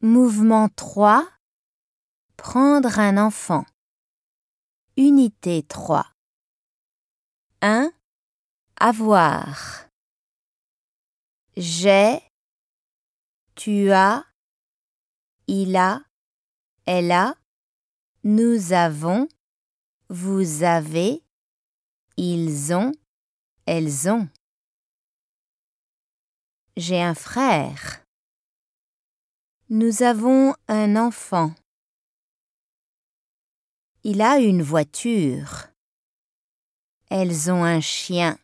Mouvement 3. Prendre un enfant. Unité 3. 1. Avoir. J'ai. Tu as. Il a. Elle a. Nous avons. Vous avez. Ils ont. Elles ont. J'ai un frère. Nous avons un enfant. Il a une voiture. Elles ont un chien.